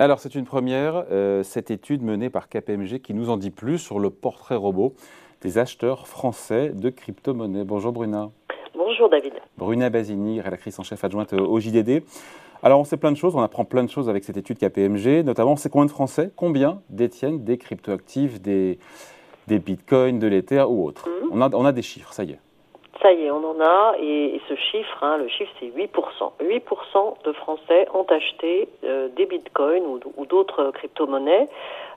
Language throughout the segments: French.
Alors c'est une première, euh, cette étude menée par KPMG qui nous en dit plus sur le portrait robot des acheteurs français de crypto-monnaies. Bonjour Bruna. Bonjour David. Bruna Basini, rédactrice en chef adjointe au JDD. Alors on sait plein de choses, on apprend plein de choses avec cette étude KPMG, notamment on sait combien de Français, combien détiennent des cryptoactifs, des, des bitcoins, de l'Ether ou autres. Mhm. on, a, on a des chiffres, ça y est. Ça y est, on en a, et, ce chiffre, hein, le chiffre c'est 8%. 8% de Français ont acheté euh, des bitcoins ou, d'autres crypto-monnaies.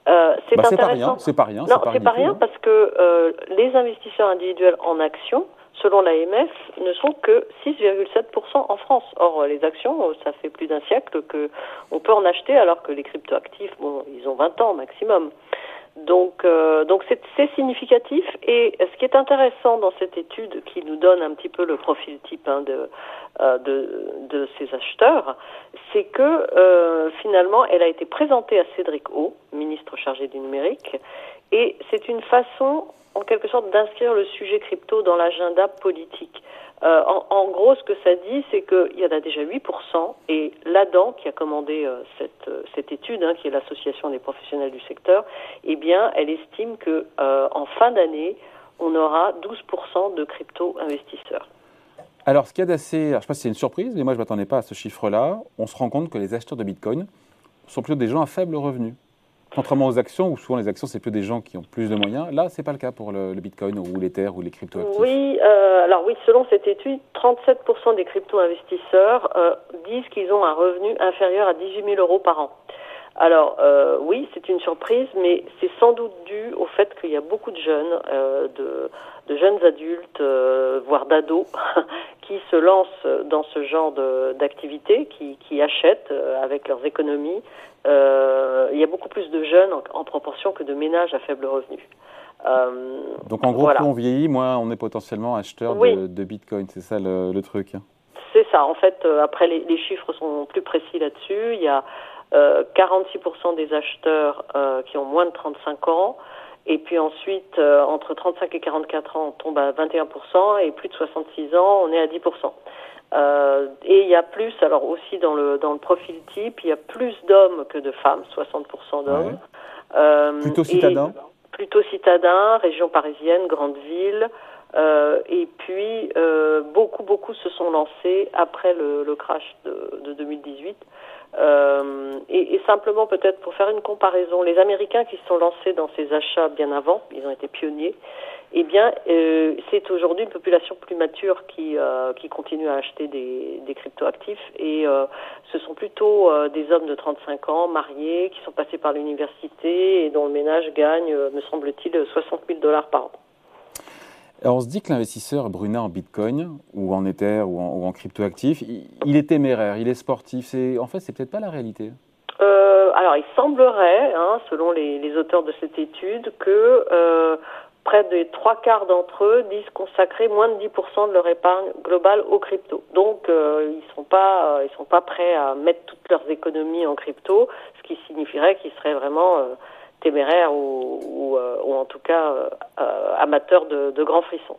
Euh, c'est bah, intéressant. C'est pas rien. Non, c'est pas, rien, parce que euh, les investisseurs individuels en actions, selon l'AMF, ne sont que 6,7% en France. Or, les actions, ça fait plus d'un siècle que on peut en acheter, alors que les cryptoactifs, bon, ils ont 20 ans maximum. Donc, euh, donc c'est significatif. Et ce qui est intéressant dans cette étude, qui nous donne un petit peu le profil type hein, de, euh, de, de, ces acheteurs, c'est que euh, finalement, elle a été présentée à Cédric O, ministre chargé du numérique, et c'est une façon, en quelque sorte, d'inscrire le sujet crypto dans l'agenda politique. Euh, en, gros, ce que ça dit, c'est qu'il y en a déjà 8%, et l'ADAN, qui a commandé euh, cette, euh, cette, étude, hein, qui est l'association des professionnels du secteur, eh bien, elle estime que en fin d'année, on aura 12% de crypto-investisseurs. Alors, ce qu'il y a d'assez, je ne sais pas si c'est une surprise, mais moi je ne m'attendais pas à ce chiffre-là, on se rend compte que les acheteurs de Bitcoin sont plutôt des gens à faible revenu. Contrairement aux actions, où souvent les actions, c'est plus des gens qui ont plus de moyens, là, ce n'est pas le cas pour le, Bitcoin ou l'Ether ou les crypto-actifs. Oui, euh, alors oui, selon cette étude, 37% des crypto-investisseurs euh, disent qu'ils ont un revenu inférieur à 18 000 euros par an. Alors euh, oui, c'est une surprise, mais c'est sans doute dû au fait qu'il y a beaucoup de jeunes, de, jeunes adultes, voire d'ados, qui se lancent dans ce genre d'activité, qui, qui, achètent avec leurs économies euh, il y a beaucoup plus de jeunes en, proportion que de ménages à faible revenu. Euh, Donc en gros, plus on vieillit, moins on est potentiellement acheteur de, Bitcoin, c'est ça le, truc C'est ça, en fait, euh, après les, les, chiffres sont plus précis là-dessus. Il y a 46% des acheteurs qui ont moins de 35 ans. Et puis ensuite, entre 35 et 44 ans, on tombe à 21%, et plus de 66 ans, on est à 10%. Euh, et il y a plus, alors aussi dans le, dans le profil type, il y a plus d'hommes que de femmes, 60% d'hommes. Euh, plutôt citadins Plutôt citadins, région parisienne, grande ville. Euh, et puis, euh, beaucoup, beaucoup se sont lancés après le, le crash de, de 2018. Euh, et, et, simplement, peut-être pour faire une comparaison, les Américains qui se sont lancés dans ces achats bien avant, ils ont été pionniers, eh bien, euh, c'est aujourd'hui une population plus mature qui, euh, qui continue à acheter des, des cryptoactifs et euh, ce sont plutôt des hommes de 35 ans, mariés, qui sont passés par l'université et dont le ménage gagne, me semble-t-il, 60 000 dollars par an. Alors on se dit que l'investisseur Bruna en Bitcoin ou en Ether ou en, ou en cryptoactifs, il, est téméraire, il est sportif. en fait, c'est peut-être pas la réalité. alors, il semblerait, hein, selon les, auteurs de cette étude, que près des trois quarts d'entre eux disent consacrer moins de 10% de leur épargne globale aux crypto. Donc euh, ils sont pas euh, ils sont pas prêts à mettre toutes leurs économies en crypto, ce qui signifierait qu'ils seraient vraiment euh, téméraires ou, ou, ou, en tout cas amateurs de, de grands frissons.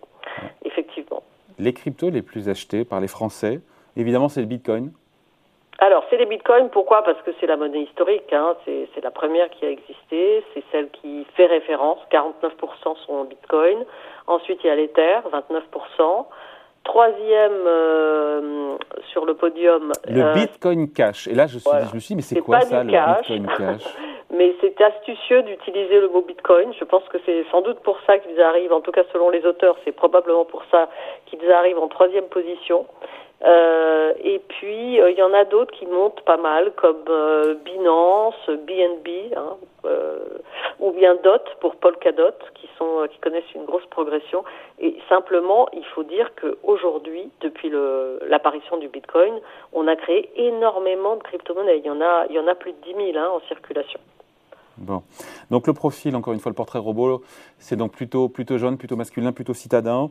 Effectivement. Les cryptos les plus achetés par les Français, évidemment c'est le Bitcoin. Alors, c'est les bitcoins. Pourquoi? Parce que c'est la monnaie historique. Hein. C'est la première qui a existé. C'est celle qui fait référence. 49% sont en bitcoin. Ensuite, il y a l'Ether, 29%. Troisième euh, sur le podium. Le euh, Bitcoin Cash. Et là, je, suis, je me suis dit, mais c'est quoi ça, le Bitcoin Cash? Mais c'est astucieux d'utiliser le mot Bitcoin. Je pense que c'est sans doute pour ça qu'ils arrivent, en tout cas selon les auteurs, c'est probablement pour ça qu'ils arrivent en troisième position. Euh, et puis euh, il y en a d'autres qui montent pas mal, comme euh, Binance, BNB, hein, ou bien DOT pour Polkadot, qui sont qui connaissent une grosse progression. Et simplement, il faut dire qu'aujourd'hui, depuis l'apparition du Bitcoin, on a créé énormément de crypto-monnaies. Il y en a, y en a plus de 10 000 hein, en circulation. Bon. Donc le profil, encore une fois, le portrait robot, c'est donc plutôt, plutôt jeune, plutôt masculin, plutôt citadin.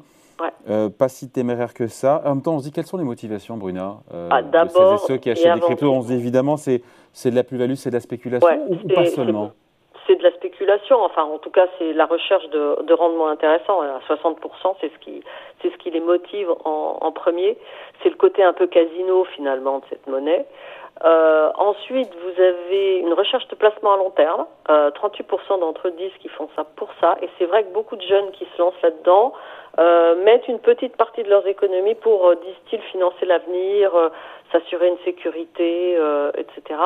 Euh, pas si téméraire que ça. En même temps, on se dit quelles sont les motivations, Bruna euh, ah, de ceux qui achètent des cryptos? On se dit évidemment, c'est de la plus-value, c'est de la spéculation ou, pas seulement? C'est de la spéculation. Enfin, en tout cas, c'est la recherche de, de, rendement intéressant. À 60%, c'est ce qui, c'est les motive en, premier. C'est le côté un peu casino finalement de cette monnaie. ensuite, vous avez une recherche de placement à long terme. 38% d'entre eux disent qu'ils font ça pour ça. Et c'est vrai que beaucoup de jeunes qui se lancent là-dedans mettent une petite partie de leurs économies pour, disent-ils, financer l'avenir, s'assurer une sécurité, etc.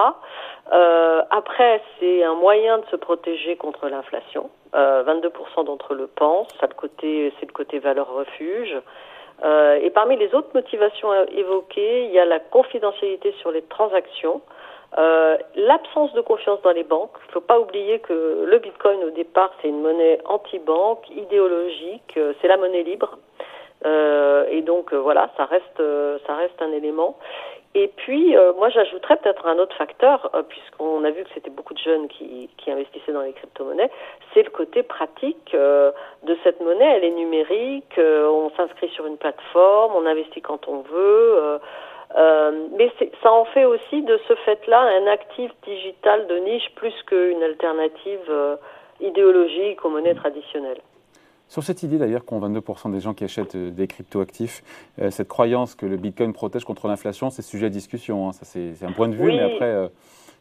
après, c'est un moyen de se protéger contre l'inflation. 22% d'entre eux le pensent. C'est le côté valeur refuge. Euh, et parmi les autres motivations évoquées, il y a la confidentialité sur les transactions, euh, l'absence de confiance dans les banques. Il ne faut pas oublier que le Bitcoin au départ c'est une monnaie anti-banque, idéologique, euh, c'est la monnaie libre. Euh, et donc euh, voilà, ça reste un élément. Et puis, euh, moi, j'ajouterais peut-être un autre facteur, euh, puisqu'on a vu que c'était beaucoup de jeunes qui, investissaient dans les crypto-monnaies, c'est le côté pratique euh, de cette monnaie. Elle est numérique, on s'inscrit sur une plateforme, on investit quand on veut. mais ça en fait aussi de ce fait-là un actif digital de niche plus qu'une alternative idéologique aux monnaies traditionnelles. Sur cette idée d'ailleurs qu'ont 22% des gens qui achètent euh, des cryptoactifs, euh, cette croyance que le Bitcoin protège contre l'inflation, c'est sujet à discussion. Hein. Ça, c'est, un point de vue, mais après. Euh,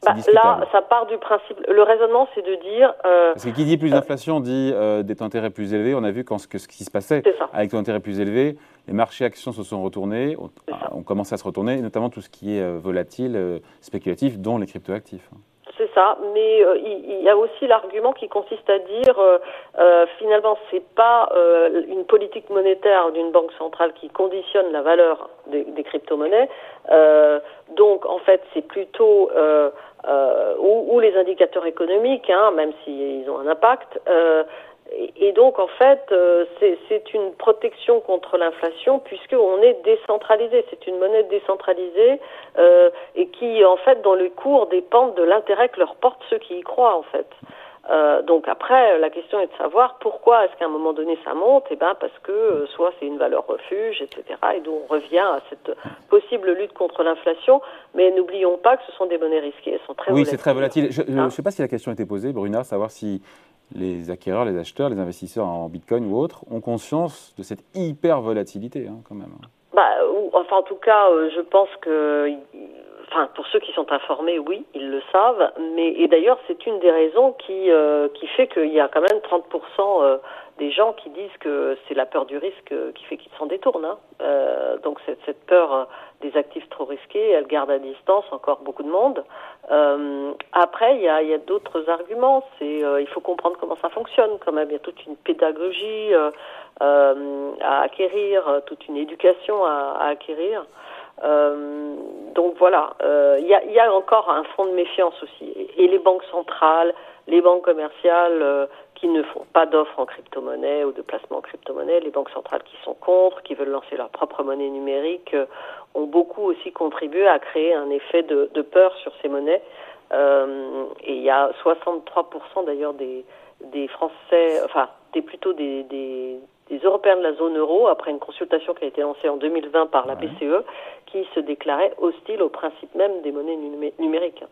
bah, là, ça part du principe. Le raisonnement, c'est de dire. Parce que qui dit plus d'inflation dit des taux d'intérêt plus élevés. On a vu quand, que ce qui se passait avec taux d'intérêt plus élevés, les marchés actions se sont retournés, ont, commencé à se retourner, notamment tout ce qui est volatile, spéculatif, dont les cryptoactifs. Mais euh, il, y a aussi l'argument qui consiste à dire euh, euh, finalement c'est pas euh, une politique monétaire d'une banque centrale qui conditionne la valeur des, crypto-monnaies. donc en fait c'est plutôt ou, ou, les indicateurs économiques, hein, même s'ils ont un impact. Et donc, en fait, euh, c'est une protection contre l'inflation puisqu'on est décentralisé. C'est une monnaie décentralisée euh, et qui, en fait, dans le cours, dépendent de l'intérêt que leur portent ceux qui y croient, en fait. Euh, donc après, la question est de savoir pourquoi est-ce qu'à un moment donné ça monte? Eh ben parce que euh, soit c'est une valeur refuge, etc. Et donc on revient à cette possible lutte contre l'inflation. Mais n'oublions pas que ce sont des monnaies risquées, elles sont très oui, c'est très volatile. Je ne hein sais pas si la question a été posée, Bruna, savoir si les acquéreurs, les acheteurs, les investisseurs en Bitcoin ou autres ont conscience de cette hyper volatilité hein, quand même. Bah, enfin, en tout cas, euh, je pense que, enfin, pour ceux qui sont informés, oui, ils le savent. Mais et d'ailleurs, c'est une des raisons qui euh, qui fait qu'il y a quand même 30% euh, des gens qui disent que c'est la peur du risque qui fait qu'ils s'en détournent. Hein. Euh, donc cette, cette peur des actifs trop risqués, elle garde à distance encore beaucoup de monde. Euh, après, il y a, y a d'autres arguments. C'est euh, il faut comprendre comment ça fonctionne quand même. Il y a toute une pédagogie euh, euh à acquérir, toute une éducation à acquérir. Donc voilà, il y a, encore un fond de méfiance aussi. Et les banques centrales, les banques commerciales qui ne font pas d'offres en crypto-monnaie ou de placement en crypto-monnaie, les banques centrales qui sont contre, qui veulent lancer leur propre monnaie numérique, euh, ont beaucoup aussi contribué à créer un effet de, peur sur ces monnaies. Euh, et il y a 63% d'ailleurs des, Français, enfin des, plutôt des, Européens de la zone euro, après une consultation qui a été lancée en 2020 par la BCE, qui se déclaraient hostiles au principe même des monnaies numériques.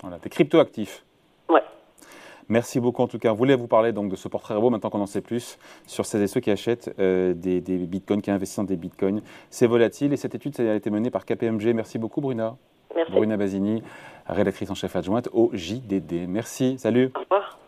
Voilà, des crypto-actifs. Ouais. Merci beaucoup en tout cas. On voulait vous parler donc de ce portrait robot, maintenant qu'on en sait plus, sur celles et ceux qui achètent euh, des, bitcoins, qui investissent dans des bitcoins. C'est volatile et cette étude ça a été menée par KPMG. Merci beaucoup Bruna. Merci. Bruna Basini, rédactrice en chef adjointe au JDD. Merci, salut. Au revoir.